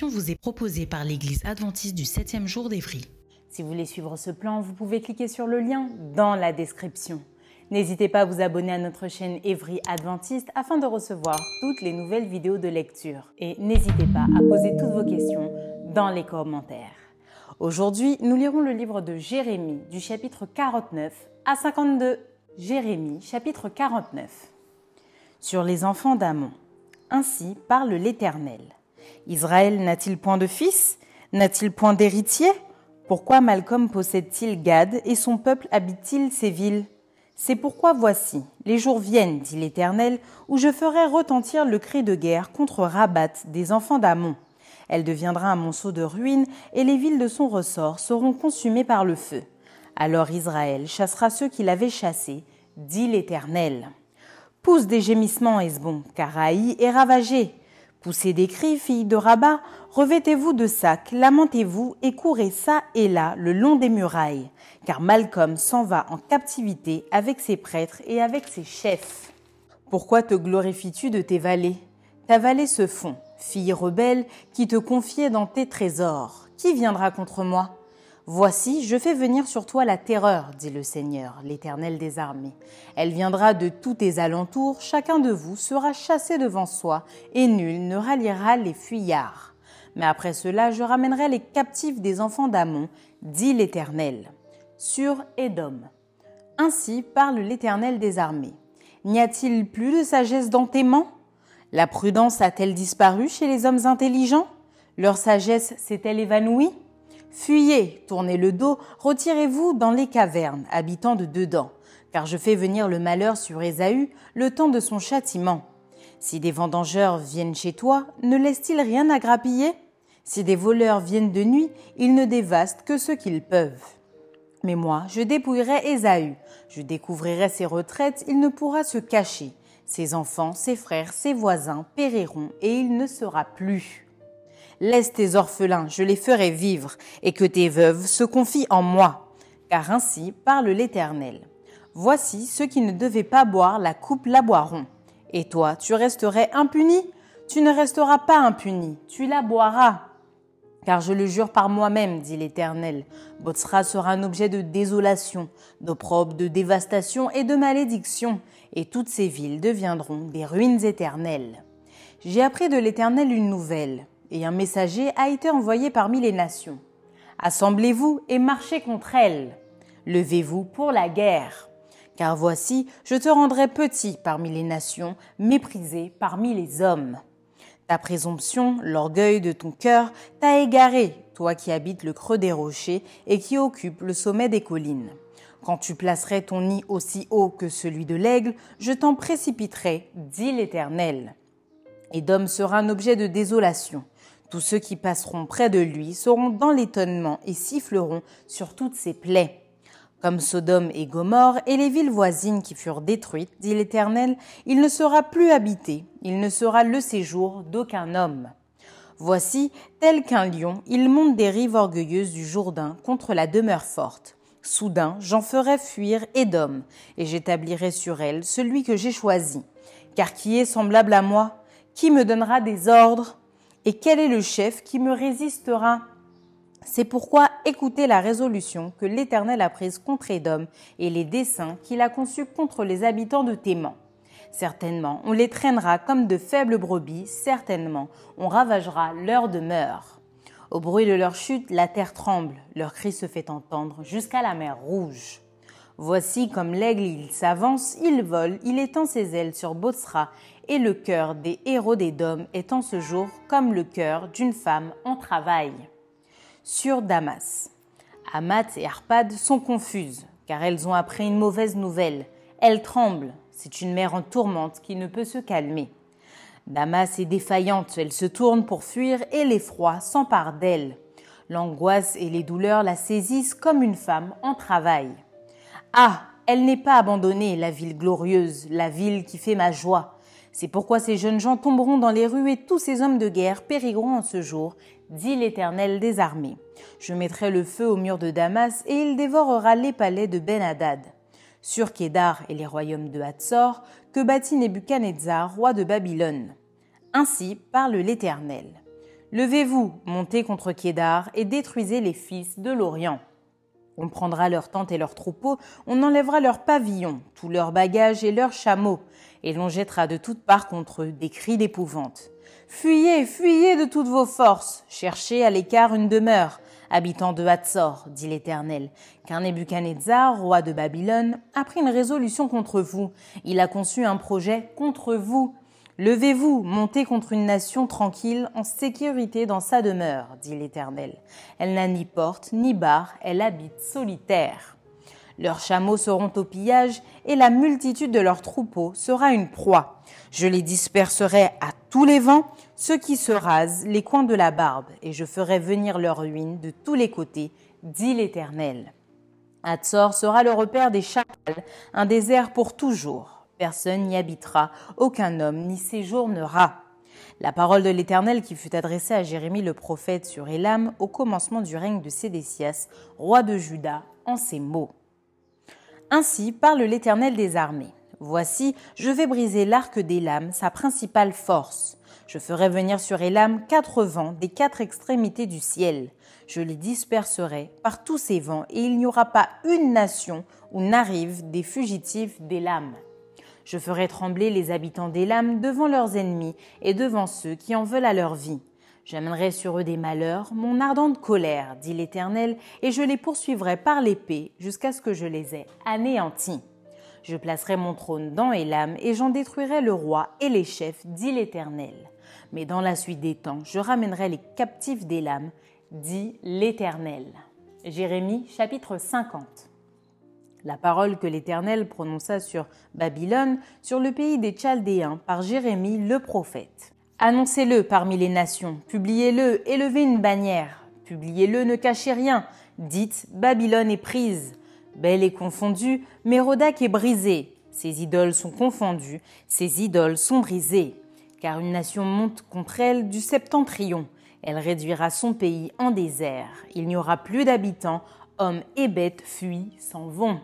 Vous est proposée par l'Église adventiste du 7e jour d'Évry. Si vous voulez suivre ce plan, vous pouvez cliquer sur le lien dans la description. N'hésitez pas à vous abonner à notre chaîne Évry Adventiste afin de recevoir toutes les nouvelles vidéos de lecture. Et n'hésitez pas à poser toutes vos questions dans les commentaires. Aujourd'hui, nous lirons le livre de Jérémie du chapitre 49 à 52. Jérémie chapitre 49. Sur les enfants d'Amon. Ainsi parle l'Éternel. Israël n'a-t-il point de fils? N'a-t-il point d'héritier? Pourquoi Malcolm possède-t-il Gad et son peuple habite-t-il ces villes? C'est pourquoi voici, les jours viennent, dit l'Éternel, où je ferai retentir le cri de guerre contre Rabat des enfants d'Amon. Elle deviendra un monceau de ruines et les villes de son ressort seront consumées par le feu. Alors Israël chassera ceux qui l'avaient chassé, dit l'Éternel. Pousse des gémissements, Esbon, car Haï est ravagé. Poussez des cris, filles de Rabat, revêtez-vous de sacs, lamentez-vous et courez ça et là le long des murailles, car Malcolm s'en va en captivité avec ses prêtres et avec ses chefs. Pourquoi te glorifies-tu de tes vallées? Ta vallée se fond, fille rebelle, qui te confiait dans tes trésors. Qui viendra contre moi? Voici, je fais venir sur toi la terreur, dit le Seigneur, l'Éternel des armées. Elle viendra de tous tes alentours, chacun de vous sera chassé devant soi, et nul ne ralliera les fuyards. Mais après cela, je ramènerai les captifs des enfants d'Amon, dit l'Éternel, sur Édom. Ainsi parle l'Éternel des armées. N'y a-t-il plus de sagesse dans tes mains? La prudence a-t-elle disparu chez les hommes intelligents? Leur sagesse s'est-elle évanouie? Fuyez, tournez le dos, retirez-vous dans les cavernes, habitants de dedans, car je fais venir le malheur sur Ésaü le temps de son châtiment. Si des vendangeurs viennent chez toi, ne laissent-ils rien à grappiller? Si des voleurs viennent de nuit, ils ne dévastent que ce qu'ils peuvent. Mais moi, je dépouillerai Ésaü, je découvrirai ses retraites, il ne pourra se cacher. Ses enfants, ses frères, ses voisins périront, et il ne sera plus. Laisse tes orphelins, je les ferai vivre, et que tes veuves se confient en moi. Car ainsi parle l'Éternel. Voici ceux qui ne devaient pas boire la coupe la boiront. Et toi, tu resterais impuni? Tu ne resteras pas impuni, tu la boiras. Car je le jure par moi-même, dit l'Éternel, Botsra sera un objet de désolation, d'opprobre, de dévastation et de malédiction, et toutes ces villes deviendront des ruines éternelles. J'ai appris de l'Éternel une nouvelle et un messager a été envoyé parmi les nations. Assemblez-vous et marchez contre elles. Levez-vous pour la guerre. Car voici, je te rendrai petit parmi les nations, méprisé parmi les hommes. Ta présomption, l'orgueil de ton cœur, t'a égaré, toi qui habites le creux des rochers et qui occupes le sommet des collines. Quand tu placerais ton nid aussi haut que celui de l'aigle, je t'en précipiterai, dit l'Éternel. Édom sera un objet de désolation. Tous ceux qui passeront près de lui seront dans l'étonnement et siffleront sur toutes ses plaies. Comme Sodome et Gomorre et les villes voisines qui furent détruites, dit l'Éternel, il ne sera plus habité, il ne sera le séjour d'aucun homme. Voici, tel qu'un lion, il monte des rives orgueilleuses du Jourdain contre la demeure forte. Soudain, j'en ferai fuir Édom, et j'établirai sur elle celui que j'ai choisi. Car qui est semblable à moi? Qui me donnera des ordres? Et quel est le chef qui me résistera? C'est pourquoi écoutez la résolution que l'Éternel a prise contre Édom et les desseins qu'il a conçus contre les habitants de Théman. Certainement, on les traînera comme de faibles brebis, certainement, on ravagera leur demeure. Au bruit de leur chute, la terre tremble, leur cri se fait entendre jusqu'à la mer rouge. Voici comme l'aigle il s'avance, il vole, il étend ses ailes sur Botsra et le cœur des héros des dômes est en ce jour comme le cœur d'une femme en travail. Sur Damas. Amat et Arpad sont confuses, car elles ont appris une mauvaise nouvelle. Elles tremblent, c'est une mère en tourmente qui ne peut se calmer. Damas est défaillante, elle se tourne pour fuir et l'effroi s'empare d'elle. L'angoisse et les douleurs la saisissent comme une femme en travail. Ah, elle n'est pas abandonnée, la ville glorieuse, la ville qui fait ma joie. C'est pourquoi ces jeunes gens tomberont dans les rues et tous ces hommes de guerre périront en ce jour, dit l'Éternel des armées. Je mettrai le feu au mur de Damas et il dévorera les palais de Ben-Hadad. Sur Kédar et les royaumes de Hatzor, que bâtit Nebuchadnezzar, roi de Babylone. Ainsi parle l'Éternel. Levez-vous, montez contre Kédar et détruisez les fils de l'Orient. On prendra leurs tentes et leurs troupeaux, on enlèvera leurs pavillons, tous leurs bagages et leurs chameaux, et l'on jettera de toutes parts contre eux des cris d'épouvante. Fuyez, fuyez de toutes vos forces, cherchez à l'écart une demeure, habitants de Hatzor, dit l'Éternel, car Nebuchadnezzar, roi de Babylone, a pris une résolution contre vous, il a conçu un projet contre vous, Levez-vous, montez contre une nation tranquille, en sécurité dans sa demeure, dit l'Éternel. Elle n'a ni porte, ni barre, elle habite solitaire. Leurs chameaux seront au pillage, et la multitude de leurs troupeaux sera une proie. Je les disperserai à tous les vents, ceux qui se rasent les coins de la barbe, et je ferai venir leur ruine de tous les côtés, dit l'Éternel. Hatzor sera le repère des chacals, un désert pour toujours personne n'y habitera, aucun homme n'y séjournera. La parole de l'Éternel qui fut adressée à Jérémie le prophète sur Élam au commencement du règne de Sédécias, roi de Juda, en ces mots. Ainsi parle l'Éternel des armées. Voici, je vais briser l'arc d'Élam, sa principale force. Je ferai venir sur Élam quatre vents des quatre extrémités du ciel. Je les disperserai par tous ces vents, et il n'y aura pas une nation où n'arrivent des fugitifs d'Élam. Je ferai trembler les habitants d'Élam devant leurs ennemis et devant ceux qui en veulent à leur vie. J'amènerai sur eux des malheurs, mon ardente colère, dit l'Éternel, et je les poursuivrai par l'épée jusqu'à ce que je les ai anéantis. Je placerai mon trône dans Élam et j'en détruirai le roi et les chefs, dit l'Éternel. Mais dans la suite des temps, je ramènerai les captifs d'Élam, dit l'Éternel. Jérémie chapitre 50 la parole que l'Éternel prononça sur Babylone, sur le pays des Chaldéens, par Jérémie le prophète. Annoncez-le parmi les nations, publiez-le, élevez une bannière, publiez-le, ne cachez rien, dites Babylone est prise, Belle est confondue, Mérodac est brisé, ses idoles sont confondues, ses idoles sont brisées, car une nation monte contre elle du septentrion, elle réduira son pays en désert, il n'y aura plus d'habitants, hommes et bêtes fuient, s'en vont.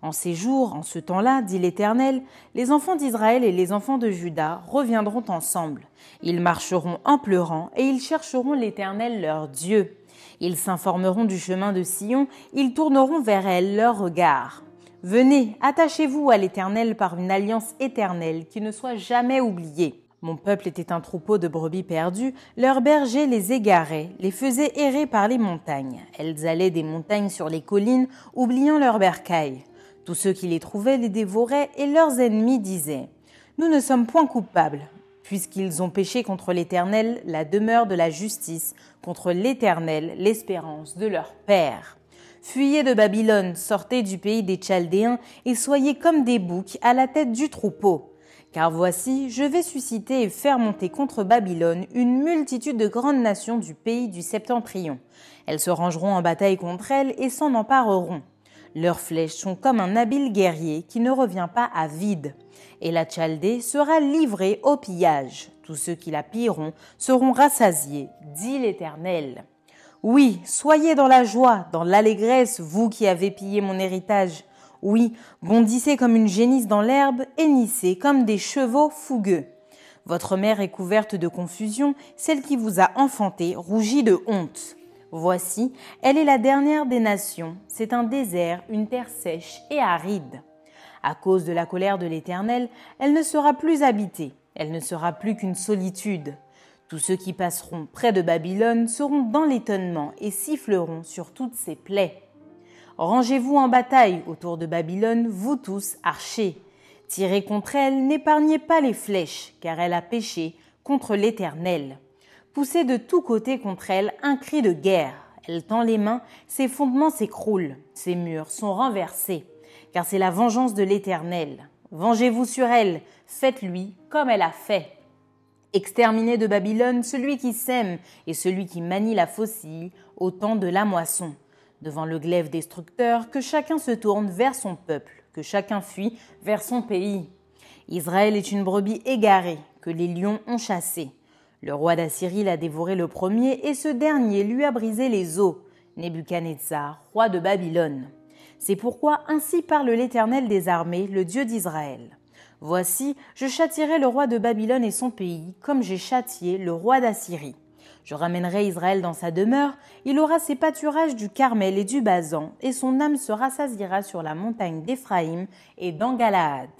En ces jours, en ce temps-là, dit l'Éternel, les enfants d'Israël et les enfants de Juda reviendront ensemble. Ils marcheront en pleurant et ils chercheront l'Éternel leur Dieu. Ils s'informeront du chemin de Sion, ils tourneront vers elle leur regard. Venez, attachez-vous à l'Éternel par une alliance éternelle qui ne soit jamais oubliée. Mon peuple était un troupeau de brebis perdues, leurs bergers les égaraient, les faisaient errer par les montagnes. Elles allaient des montagnes sur les collines, oubliant leurs bercailles. Tous ceux qui les trouvaient les dévoraient et leurs ennemis disaient Nous ne sommes point coupables, puisqu'ils ont péché contre l'Éternel, la demeure de la justice, contre l'Éternel, l'espérance de leur Père. Fuyez de Babylone, sortez du pays des Chaldéens, et soyez comme des boucs à la tête du troupeau. Car voici, je vais susciter et faire monter contre Babylone une multitude de grandes nations du pays du septentrion. Elles se rangeront en bataille contre elle et s'en empareront. Leurs flèches sont comme un habile guerrier qui ne revient pas à vide. Et la Chaldée sera livrée au pillage. Tous ceux qui la pilleront seront rassasiés, dit l'Éternel. Oui, soyez dans la joie, dans l'allégresse, vous qui avez pillé mon héritage. Oui, bondissez comme une génisse dans l'herbe, hennissez comme des chevaux fougueux. Votre mère est couverte de confusion, celle qui vous a enfanté rougit de honte. Voici, elle est la dernière des nations, c'est un désert, une terre sèche et aride. À cause de la colère de l'Éternel, elle ne sera plus habitée, elle ne sera plus qu'une solitude. Tous ceux qui passeront près de Babylone seront dans l'étonnement et siffleront sur toutes ses plaies. Rangez-vous en bataille autour de Babylone, vous tous archers. Tirez contre elle, n'épargnez pas les flèches, car elle a péché contre l'Éternel. Poussez de tous côtés contre elle un cri de guerre. Elle tend les mains, ses fondements s'écroulent, ses murs sont renversés, car c'est la vengeance de l'Éternel. Vengez-vous sur elle, faites-lui comme elle a fait. Exterminez de Babylone celui qui sème et celui qui manie la faucille au temps de la moisson. Devant le glaive destructeur, que chacun se tourne vers son peuple que chacun fuit vers son pays. Israël est une brebis égarée que les lions ont chassée. Le roi d'Assyrie l'a dévoré le premier et ce dernier lui a brisé les os. Nebuchadnezzar, roi de Babylone. C'est pourquoi ainsi parle l'Éternel des armées, le Dieu d'Israël. Voici, je châtierai le roi de Babylone et son pays, comme j'ai châtié le roi d'Assyrie. Je ramènerai Israël dans sa demeure, il aura ses pâturages du Carmel et du Bazan, et son âme se rassasiera sur la montagne d'Éphraïm et d'Angalaad.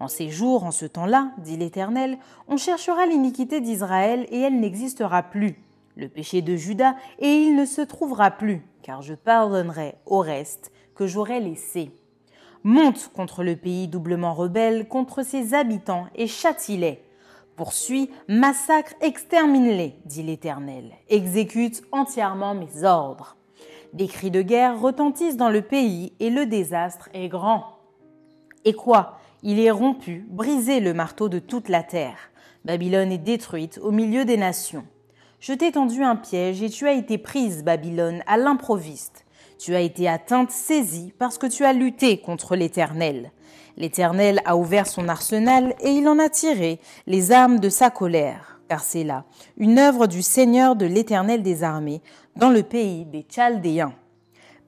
En ces jours, en ce temps-là, dit l'Éternel, on cherchera l'iniquité d'Israël et elle n'existera plus, le péché de Judas et il ne se trouvera plus, car je pardonnerai au reste que j'aurai laissé. Monte contre le pays doublement rebelle, contre ses habitants et châtie-les Poursuis, massacre, extermine-les, dit l'Éternel. Exécute entièrement mes ordres. Des cris de guerre retentissent dans le pays et le désastre est grand. Et quoi? Il est rompu, brisé le marteau de toute la terre. Babylone est détruite au milieu des nations. Je t'ai tendu un piège et tu as été prise, Babylone, à l'improviste. Tu as été atteinte, saisie, parce que tu as lutté contre l'Éternel. L'Éternel a ouvert son arsenal et il en a tiré les armes de sa colère, car c'est là une œuvre du Seigneur de l'Éternel des armées, dans le pays des Chaldéens.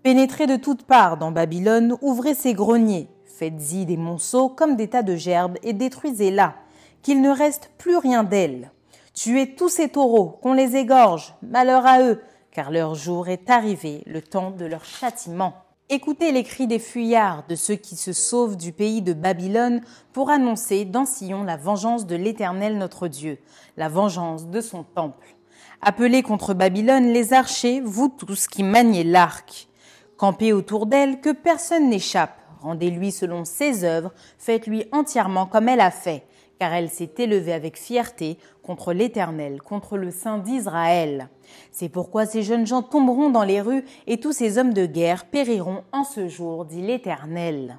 Pénétrez de toutes parts dans Babylone, ouvrez ses greniers, faites-y des monceaux comme des tas de gerbes et détruisez-la, qu'il ne reste plus rien d'elle. Tuez tous ces taureaux, qu'on les égorge, malheur à eux, car leur jour est arrivé, le temps de leur châtiment. Écoutez les cris des fuyards, de ceux qui se sauvent du pays de Babylone, pour annoncer dans Sion la vengeance de l'Éternel notre Dieu, la vengeance de son temple. Appelez contre Babylone les archers, vous tous qui maniez l'arc. Campez autour d'elle, que personne n'échappe. Rendez-lui selon ses œuvres, faites-lui entièrement comme elle a fait, car elle s'est élevée avec fierté contre l'Éternel, contre le Saint d'Israël. C'est pourquoi ces jeunes gens tomberont dans les rues et tous ces hommes de guerre périront en ce jour, dit l'Éternel.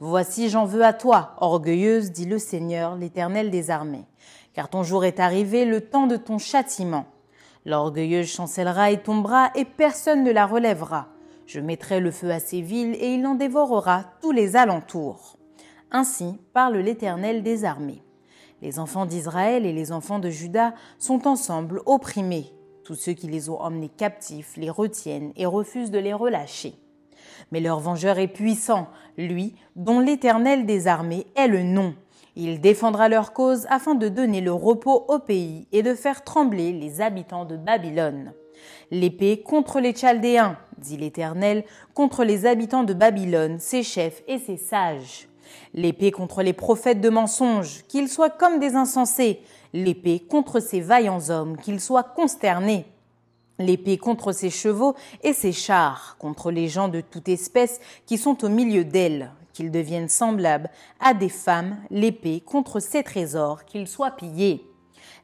Voici j'en veux à toi, orgueilleuse, dit le Seigneur, l'Éternel des armées, car ton jour est arrivé, le temps de ton châtiment. L'orgueilleuse chancellera et tombera, et personne ne la relèvera. Je mettrai le feu à ces villes, et il en dévorera tous les alentours. Ainsi parle l'Éternel des armées. Les enfants d'Israël et les enfants de Juda sont ensemble opprimés. Tous ceux qui les ont emmenés captifs les retiennent et refusent de les relâcher. Mais leur vengeur est puissant, lui, dont l'Éternel des armées est le nom. Il défendra leur cause afin de donner le repos au pays et de faire trembler les habitants de Babylone. L'épée contre les Chaldéens, dit l'Éternel, contre les habitants de Babylone, ses chefs et ses sages. L'épée contre les prophètes de mensonges, qu'ils soient comme des insensés, l'épée contre ces vaillants hommes, qu'ils soient consternés, l'épée contre ces chevaux et ces chars, contre les gens de toute espèce qui sont au milieu d'elles, qu'ils deviennent semblables à des femmes, l'épée contre ces trésors, qu'ils soient pillés,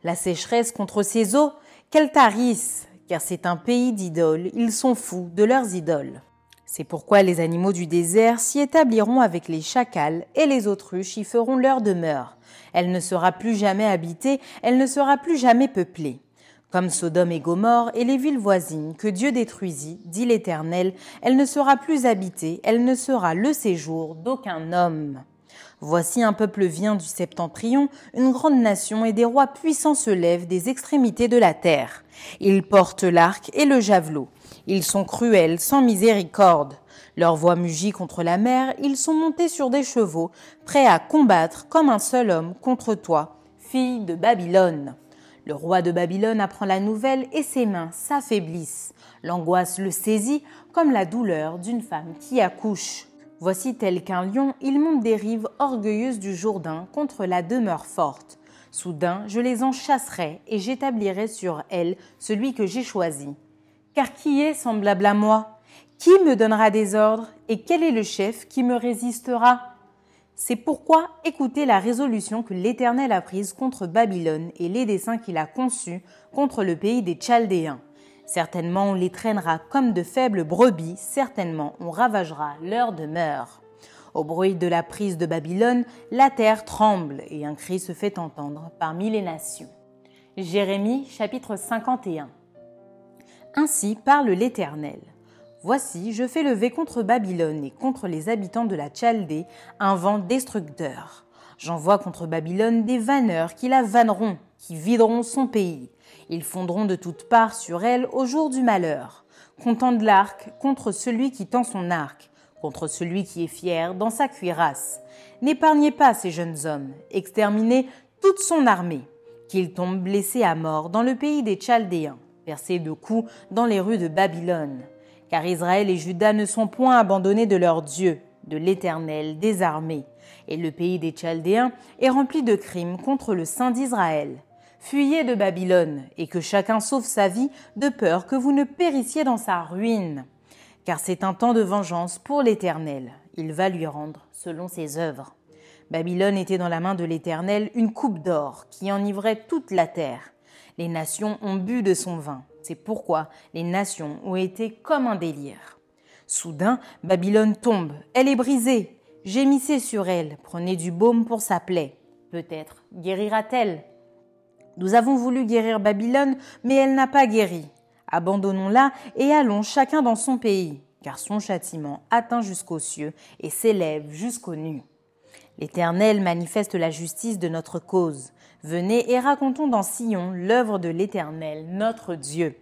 la sécheresse contre ces eaux, qu'elles tarissent, car c'est un pays d'idoles, ils sont fous de leurs idoles. C'est pourquoi les animaux du désert s'y établiront avec les chacals et les autruches y feront leur demeure. Elle ne sera plus jamais habitée, elle ne sera plus jamais peuplée. Comme Sodome et Gomorre et les villes voisines que Dieu détruisit, dit l'Éternel, elle ne sera plus habitée, elle ne sera le séjour d'aucun homme. Voici un peuple vient du septentrion, une grande nation et des rois puissants se lèvent des extrémités de la terre. Ils portent l'arc et le javelot. Ils sont cruels, sans miséricorde. Leur voix mugit contre la mer, ils sont montés sur des chevaux, prêts à combattre comme un seul homme contre toi, fille de Babylone. Le roi de Babylone apprend la nouvelle et ses mains s'affaiblissent. L'angoisse le saisit comme la douleur d'une femme qui accouche. Voici tel qu'un lion, il monte des rives orgueilleuses du Jourdain contre la demeure forte. Soudain, je les en chasserai et j'établirai sur elles celui que j'ai choisi. Car qui est semblable à moi? Qui me donnera des ordres? Et quel est le chef qui me résistera? C'est pourquoi écoutez la résolution que l'Éternel a prise contre Babylone et les desseins qu'il a conçus contre le pays des Chaldéens. Certainement on les traînera comme de faibles brebis, certainement on ravagera leur demeure. Au bruit de la prise de Babylone, la terre tremble et un cri se fait entendre parmi les nations. Jérémie chapitre 51 Ainsi parle l'Éternel. Voici, je fais lever contre Babylone et contre les habitants de la Chaldée un vent destructeur. J'envoie contre Babylone des vanneurs qui la vanneront, qui videront son pays. Ils fondront de toutes parts sur elle au jour du malheur. Comptant de l'arc contre celui qui tend son arc, contre celui qui est fier dans sa cuirasse. N'épargnez pas ces jeunes hommes, exterminez toute son armée, qu'ils tombent blessés à mort dans le pays des Chaldéens, percés de coups dans les rues de Babylone car Israël et Juda ne sont point abandonnés de leur Dieu, de l'Éternel des armées, et le pays des Chaldéens est rempli de crimes contre le Saint d'Israël. Fuyez de Babylone, et que chacun sauve sa vie, de peur que vous ne périssiez dans sa ruine. Car c'est un temps de vengeance pour l'Éternel, il va lui rendre selon ses œuvres. Babylone était dans la main de l'Éternel une coupe d'or qui enivrait toute la terre. Les nations ont bu de son vin. C'est pourquoi les nations ont été comme un délire. Soudain, Babylone tombe, elle est brisée. Gémissez sur elle, prenez du baume pour sa plaie. Peut-être guérira-t-elle. Nous avons voulu guérir Babylone, mais elle n'a pas guéri. Abandonnons-la et allons chacun dans son pays, car son châtiment atteint jusqu'aux cieux et s'élève jusqu'aux nues. L'Éternel manifeste la justice de notre cause. Venez et racontons dans Sion l'œuvre de l'Éternel, notre Dieu.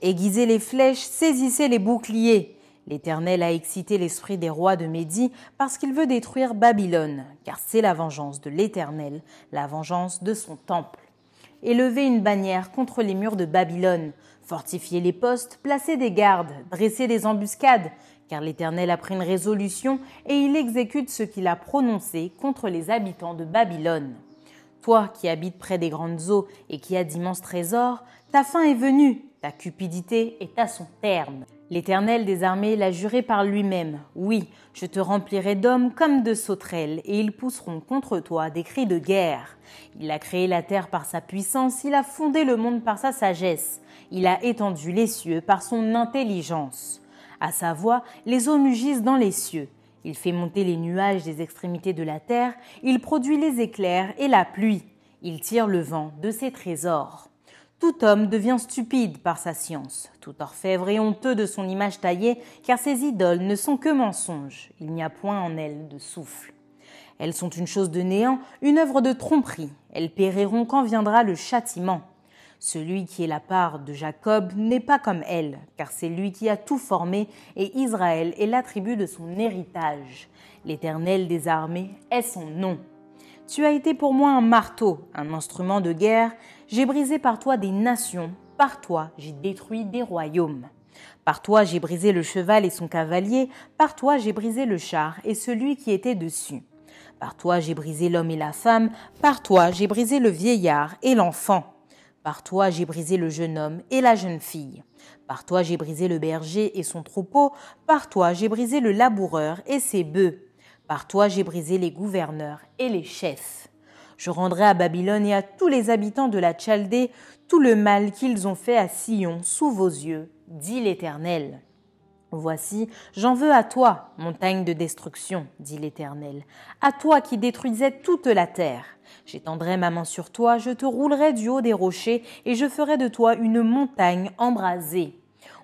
Aiguisez les flèches, saisissez les boucliers. L'Éternel a excité l'esprit des rois de Médie parce qu'il veut détruire Babylone, car c'est la vengeance de l'Éternel, la vengeance de son temple. Élevez une bannière contre les murs de Babylone, fortifiez les postes, placez des gardes, dressez des embuscades, car l'Éternel a pris une résolution et il exécute ce qu'il a prononcé contre les habitants de Babylone. Toi qui habites près des grandes eaux et qui as d'immenses trésors, ta fin est venue, ta cupidité est à son terme. L'Éternel des armées l'a juré par lui-même. Oui, je te remplirai d'hommes comme de sauterelles, et ils pousseront contre toi des cris de guerre. Il a créé la terre par sa puissance, il a fondé le monde par sa sagesse, il a étendu les cieux par son intelligence. À sa voix, les eaux mugissent dans les cieux. Il fait monter les nuages des extrémités de la terre, il produit les éclairs et la pluie, il tire le vent de ses trésors. Tout homme devient stupide par sa science, tout orfèvre est honteux de son image taillée, car ses idoles ne sont que mensonges, il n'y a point en elles de souffle. Elles sont une chose de néant, une œuvre de tromperie, elles périront quand viendra le châtiment. Celui qui est la part de Jacob n'est pas comme elle, car c'est lui qui a tout formé, et Israël est l'attribut de son héritage. L'Éternel des armées est son nom. Tu as été pour moi un marteau, un instrument de guerre, j'ai brisé par toi des nations, par toi j'ai détruit des royaumes. Par toi j'ai brisé le cheval et son cavalier, par toi j'ai brisé le char et celui qui était dessus. Par toi j'ai brisé l'homme et la femme, par toi j'ai brisé le vieillard et l'enfant. Par toi j'ai brisé le jeune homme et la jeune fille. Par toi j'ai brisé le berger et son troupeau. Par toi j'ai brisé le laboureur et ses bœufs. Par toi j'ai brisé les gouverneurs et les chefs. Je rendrai à Babylone et à tous les habitants de la Chaldée tout le mal qu'ils ont fait à Sion sous vos yeux, dit l'Éternel. Voici, j'en veux à toi, montagne de destruction, dit l'Éternel, à toi qui détruisais toute la terre. J'étendrai ma main sur toi, je te roulerai du haut des rochers, et je ferai de toi une montagne embrasée.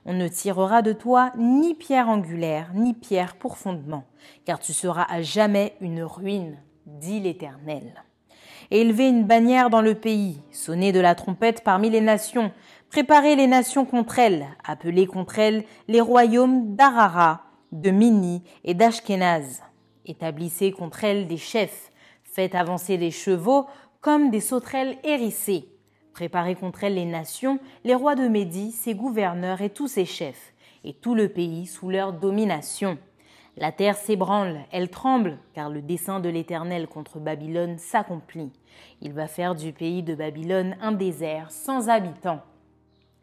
On ne tirera de toi ni pierre angulaire, ni pierre pour fondement, car tu seras à jamais une ruine, dit l'Éternel. Élevez une bannière dans le pays, sonnez de la trompette parmi les nations, Préparez les nations contre elles, appelez contre elles les royaumes d'Arara, de Mini et d'Ashkenaz. Établissez contre elles des chefs, faites avancer des chevaux comme des sauterelles hérissées. Préparez contre elles les nations, les rois de Médie, ses gouverneurs et tous ses chefs, et tout le pays sous leur domination. La terre s'ébranle, elle tremble, car le dessein de l'Éternel contre Babylone s'accomplit. Il va faire du pays de Babylone un désert sans habitants.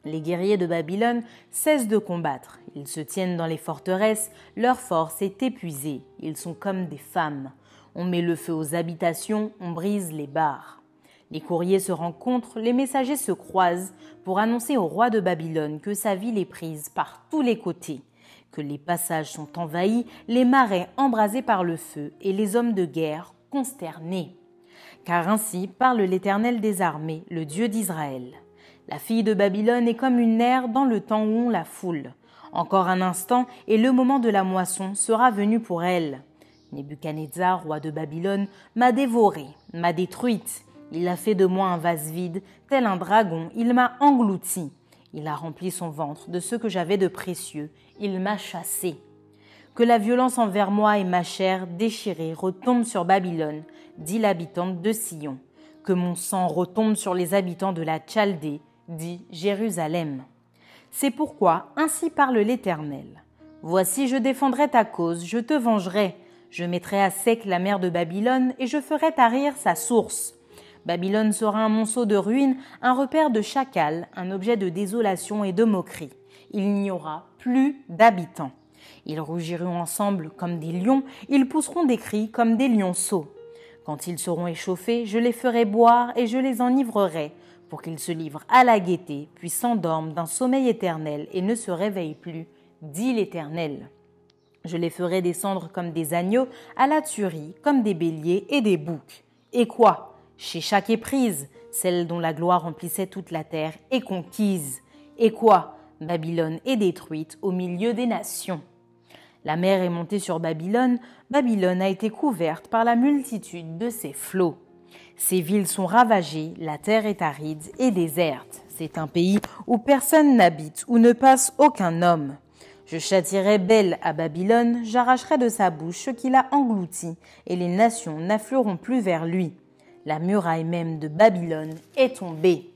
Les guerriers de Babylone cessent de combattre, ils se tiennent dans les forteresses, leur force est épuisée, ils sont comme des femmes. On met le feu aux habitations, on brise les barres. Les courriers se rencontrent, les messagers se croisent pour annoncer au roi de Babylone que sa ville est prise par tous les côtés, que les passages sont envahis, les marais embrasés par le feu et les hommes de guerre consternés. Car ainsi parle l'Éternel des armées, le Dieu d'Israël. La fille de Babylone est comme une nerf dans le temps où on la foule. Encore un instant, et le moment de la moisson sera venu pour elle. Nebuchadnezzar, roi de Babylone, m'a dévorée, m'a détruite. Il a fait de moi un vase vide, tel un dragon, il m'a englouti. Il a rempli son ventre de ce que j'avais de précieux, il m'a chassé. Que la violence envers moi et ma chair déchirée retombe sur Babylone, dit l'habitante de Sion. Que mon sang retombe sur les habitants de la Chaldée, dit Jérusalem. C'est pourquoi ainsi parle l'Éternel. Voici je défendrai ta cause, je te vengerai, je mettrai à sec la mer de Babylone et je ferai tarir sa source. Babylone sera un monceau de ruines, un repère de chacals, un objet de désolation et de moquerie. Il n'y aura plus d'habitants. Ils rougiront ensemble comme des lions, ils pousseront des cris comme des lionceaux. Quand ils seront échauffés, je les ferai boire et je les enivrerai, pour qu'ils se livrent à la gaieté, puis s'endorment d'un sommeil éternel et ne se réveillent plus, dit l'Éternel. Je les ferai descendre comme des agneaux à la tuerie, comme des béliers et des boucs. Et quoi? Chez chaque éprise, celle dont la gloire remplissait toute la terre est conquise. Et quoi? Babylone est détruite au milieu des nations. La mer est montée sur Babylone, Babylone a été couverte par la multitude de ses flots. Ses villes sont ravagées, la terre est aride et déserte. C'est un pays où personne n'habite, où ne passe aucun homme. Je châtirai Belle à Babylone, j'arracherai de sa bouche ce qu'il a englouti, et les nations n'afflueront plus vers lui. La muraille même de Babylone est tombée.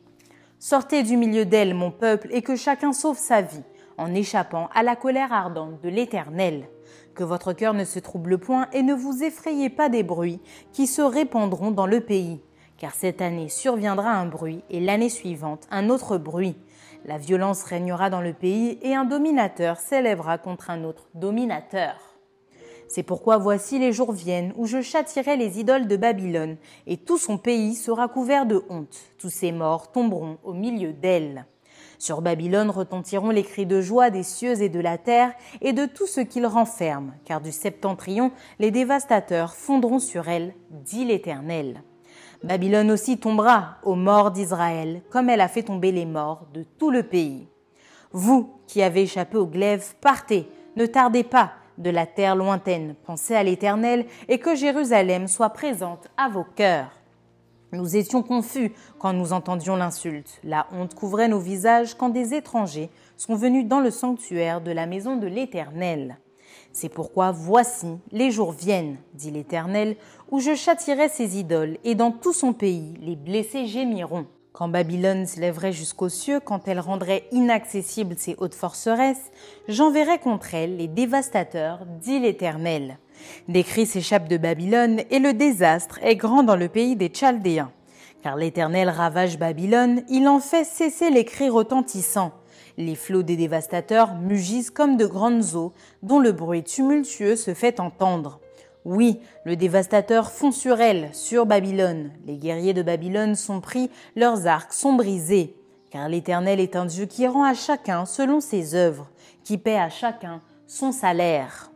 Sortez du milieu d'elle, mon peuple, et que chacun sauve sa vie, en échappant à la colère ardente de l'Éternel. Que votre cœur ne se trouble point et ne vous effrayez pas des bruits qui se répandront dans le pays, car cette année surviendra un bruit et l'année suivante un autre bruit la violence régnera dans le pays et un dominateur s'élèvera contre un autre dominateur. C'est pourquoi voici les jours viennent où je châtirai les idoles de Babylone, et tout son pays sera couvert de honte. Tous ses morts tomberont au milieu d'elle. Sur Babylone retentiront les cris de joie des cieux et de la terre et de tout ce qu'il renferme, car du septentrion les dévastateurs fondront sur elle, dit l'Éternel. Babylone aussi tombera aux morts d'Israël, comme elle a fait tomber les morts de tout le pays. Vous qui avez échappé au glaive, partez, ne tardez pas de la terre lointaine, pensez à l'Éternel et que Jérusalem soit présente à vos cœurs. Nous étions confus quand nous entendions l'insulte. La honte couvrait nos visages quand des étrangers sont venus dans le sanctuaire de la maison de l'Éternel. C'est pourquoi voici, les jours viennent, dit l'Éternel, où je châtirai ses idoles, et dans tout son pays les blessés gémiront. Quand Babylone s'élèverait jusqu'aux cieux, quand elle rendrait inaccessibles ses hautes forceresses, j'enverrai contre elle les dévastateurs, dit l'Éternel. Des cris s'échappent de Babylone, et le désastre est grand dans le pays des Chaldéens. Car l'Éternel ravage Babylone, il en fait cesser les cris retentissants. Les flots des dévastateurs mugissent comme de grandes eaux, dont le bruit tumultueux se fait entendre. Oui, le dévastateur fond sur elle, sur Babylone. Les guerriers de Babylone sont pris, leurs arcs sont brisés. Car l'Éternel est un Dieu qui rend à chacun selon ses œuvres, qui paie à chacun son salaire.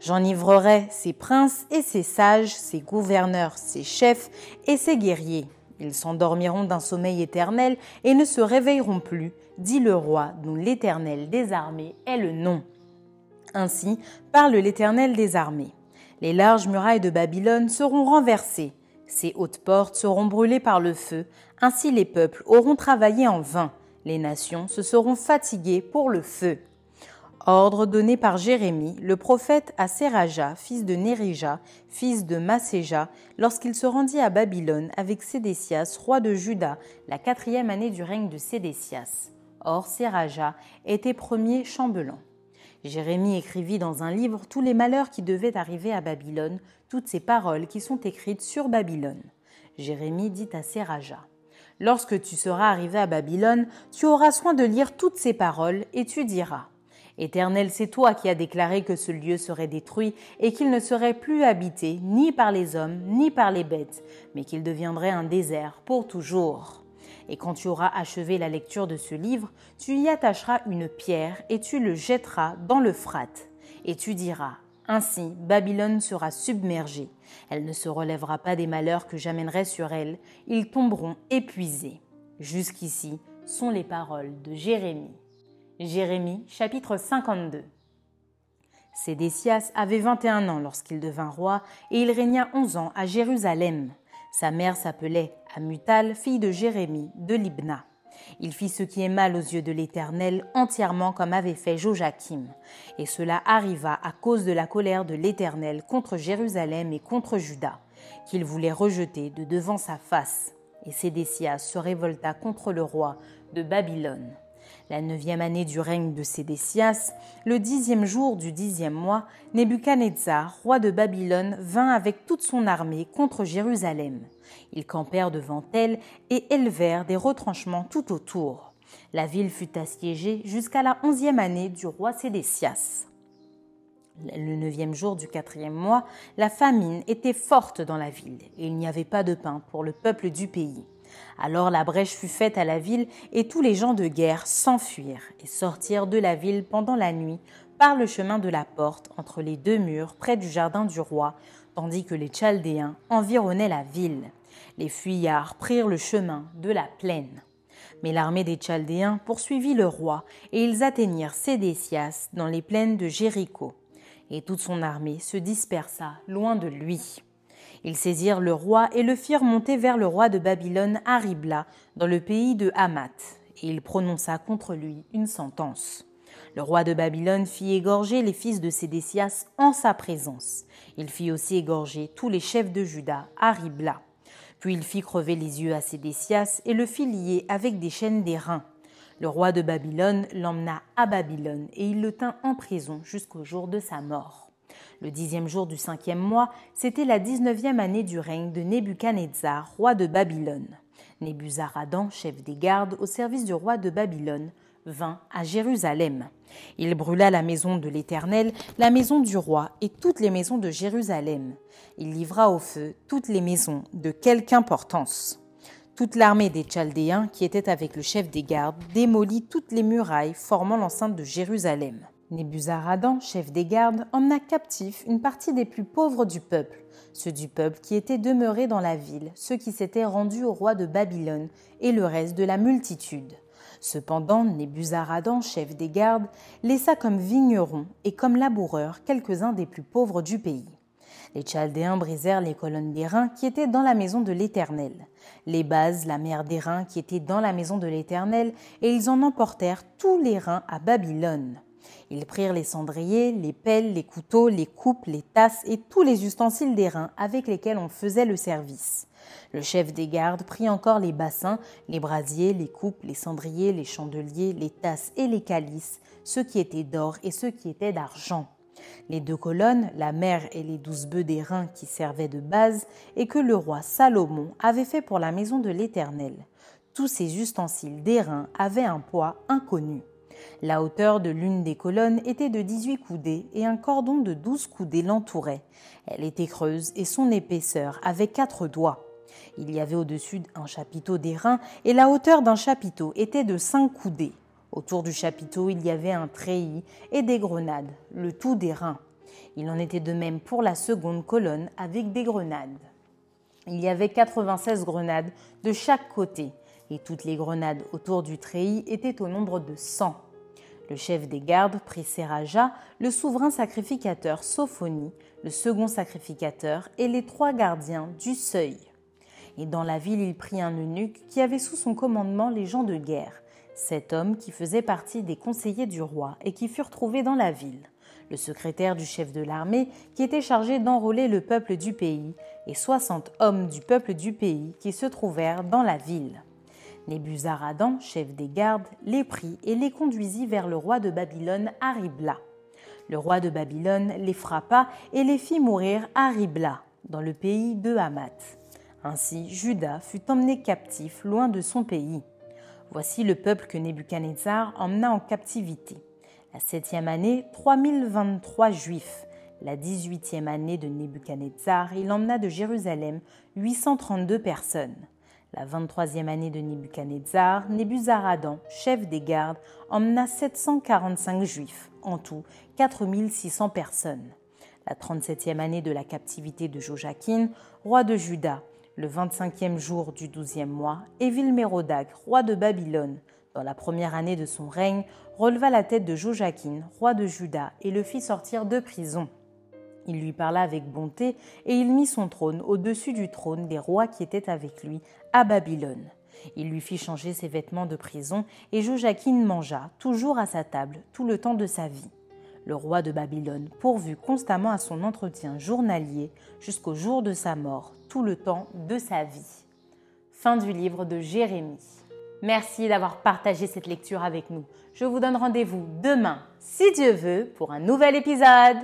J'enivrerai ses princes et ses sages, ses gouverneurs, ses chefs et ses guerriers. Ils s'endormiront d'un sommeil éternel et ne se réveilleront plus, dit le roi dont l'Éternel des armées est le nom. Ainsi parle l'Éternel des armées. Les larges murailles de Babylone seront renversées, ses hautes portes seront brûlées par le feu, ainsi les peuples auront travaillé en vain, les nations se seront fatiguées pour le feu. Ordre donné par Jérémie, le prophète à Séraja, fils de Nérija, fils de Masséja, lorsqu'il se rendit à Babylone avec Sédécias, roi de Juda, la quatrième année du règne de Sédécias. Or, Séraja était premier chambellan. Jérémie écrivit dans un livre tous les malheurs qui devaient arriver à Babylone, toutes ces paroles qui sont écrites sur Babylone. Jérémie dit à Séraja Lorsque tu seras arrivé à Babylone, tu auras soin de lire toutes ces paroles et tu diras Éternel, c'est toi qui as déclaré que ce lieu serait détruit et qu'il ne serait plus habité ni par les hommes ni par les bêtes, mais qu'il deviendrait un désert pour toujours. Et quand tu auras achevé la lecture de ce livre, tu y attacheras une pierre et tu le jetteras dans le Frat. Et tu diras, Ainsi, Babylone sera submergée. Elle ne se relèvera pas des malheurs que j'amènerai sur elle. Ils tomberont épuisés. Jusqu'ici sont les paroles de Jérémie. Jérémie chapitre 52 Sédécias avait 21 ans lorsqu'il devint roi et il régna 11 ans à Jérusalem. Sa mère s'appelait Amutal, fille de Jérémie de Libna. Il fit ce qui est mal aux yeux de l'Éternel entièrement comme avait fait Joachim. Et cela arriva à cause de la colère de l'Éternel contre Jérusalem et contre Juda, qu'il voulait rejeter de devant sa face. Et Sédécias se révolta contre le roi de Babylone la neuvième année du règne de Sédécias, le dixième jour du dixième mois, Nebuchadnezzar, roi de Babylone, vint avec toute son armée contre Jérusalem. Ils campèrent devant elle et élevèrent des retranchements tout autour. La ville fut assiégée jusqu'à la onzième année du roi Sédécias. Le neuvième jour du quatrième mois, la famine était forte dans la ville et il n'y avait pas de pain pour le peuple du pays. Alors la brèche fut faite à la ville et tous les gens de guerre s'enfuirent et sortirent de la ville pendant la nuit par le chemin de la porte entre les deux murs près du jardin du roi, tandis que les Chaldéens environnaient la ville. Les fuyards prirent le chemin de la plaine. Mais l'armée des Chaldéens poursuivit le roi, et ils atteignirent Sédécias dans les plaines de Jéricho. Et toute son armée se dispersa loin de lui. Ils saisirent le roi et le firent monter vers le roi de Babylone à dans le pays de Hamath, et il prononça contre lui une sentence. Le roi de Babylone fit égorger les fils de Sédécias en sa présence. Il fit aussi égorger tous les chefs de Juda à Ribla. Puis il fit crever les yeux à Sédécias et le fit lier avec des chaînes d'airain. Le roi de Babylone l'emmena à Babylone et il le tint en prison jusqu'au jour de sa mort. Le dixième jour du cinquième mois, c'était la dix-neuvième année du règne de Nebuchadnezzar, roi de Babylone. Nebuzaradan, chef des gardes au service du roi de Babylone, vint à Jérusalem. Il brûla la maison de l'Éternel, la maison du roi et toutes les maisons de Jérusalem. Il livra au feu toutes les maisons de quelque importance. Toute l'armée des Chaldéens qui était avec le chef des gardes démolit toutes les murailles formant l'enceinte de Jérusalem. Nebuzaradan, chef des gardes, emmena captif une partie des plus pauvres du peuple, ceux du peuple qui étaient demeurés dans la ville, ceux qui s'étaient rendus au roi de Babylone, et le reste de la multitude. Cependant, Nebuzaradan, chef des gardes, laissa comme vignerons et comme laboureurs quelques-uns des plus pauvres du pays. Les Chaldéens brisèrent les colonnes d'airain qui étaient dans la maison de l'Éternel, les bases, la mer d'airain qui était dans la maison de l'Éternel, et ils en emportèrent tous les reins à Babylone. Ils prirent les cendriers, les pelles, les couteaux, les coupes, les tasses et tous les ustensiles d'airain avec lesquels on faisait le service. Le chef des gardes prit encore les bassins, les brasiers, les coupes, les cendriers, les chandeliers, les tasses et les calices, ceux qui étaient d'or et ceux qui étaient d'argent. Les deux colonnes, la mer et les douze bœufs d'airain qui servaient de base, et que le roi Salomon avait fait pour la maison de l'Éternel. Tous ces ustensiles d'airain avaient un poids inconnu. La hauteur de l'une des colonnes était de 18 coudées et un cordon de 12 coudées l'entourait. Elle était creuse et son épaisseur avait quatre doigts. Il y avait au-dessus un chapiteau d'airain et la hauteur d'un chapiteau était de 5 coudées. Autour du chapiteau, il y avait un treillis et des grenades, le tout d'airain. Il en était de même pour la seconde colonne avec des grenades. Il y avait 96 grenades de chaque côté, et toutes les grenades autour du treillis étaient au nombre de 100. Le chef des gardes prit Seraja, le souverain sacrificateur Sophonie, le second sacrificateur et les trois gardiens du seuil. Et dans la ville, il prit un eunuque qui avait sous son commandement les gens de guerre, cet homme qui faisait partie des conseillers du roi et qui furent trouvés dans la ville, le secrétaire du chef de l'armée qui était chargé d'enrôler le peuple du pays, et soixante hommes du peuple du pays qui se trouvèrent dans la ville. Nebuzaradan, chef des gardes, les prit et les conduisit vers le roi de Babylone à Ribla. Le roi de Babylone les frappa et les fit mourir à Ribla, dans le pays de Hamath. Ainsi Juda fut emmené captif loin de son pays. Voici le peuple que Nebuchadnezzar emmena en captivité. La septième année, 3023 juifs. La dix-huitième année de Nebuchadnezzar, il emmena de Jérusalem 832 personnes. La 23e année de Nebuchadnezzar, Nebuzaradan, chef des gardes, emmena 745 juifs, en tout 4600 personnes. La 37e année de la captivité de Joachim, roi de Juda, le 25e jour du 12e mois, Évil-Mérodac, roi de Babylone, dans la première année de son règne, releva la tête de Joachim, roi de Juda, et le fit sortir de prison. Il lui parla avec bonté, et il mit son trône au-dessus du trône des rois qui étaient avec lui à Babylone. Il lui fit changer ses vêtements de prison, et Joachim mangea, toujours à sa table, tout le temps de sa vie. Le roi de Babylone pourvu constamment à son entretien journalier jusqu'au jour de sa mort, tout le temps de sa vie. Fin du livre de Jérémie. Merci d'avoir partagé cette lecture avec nous. Je vous donne rendez-vous demain, si Dieu veut, pour un nouvel épisode.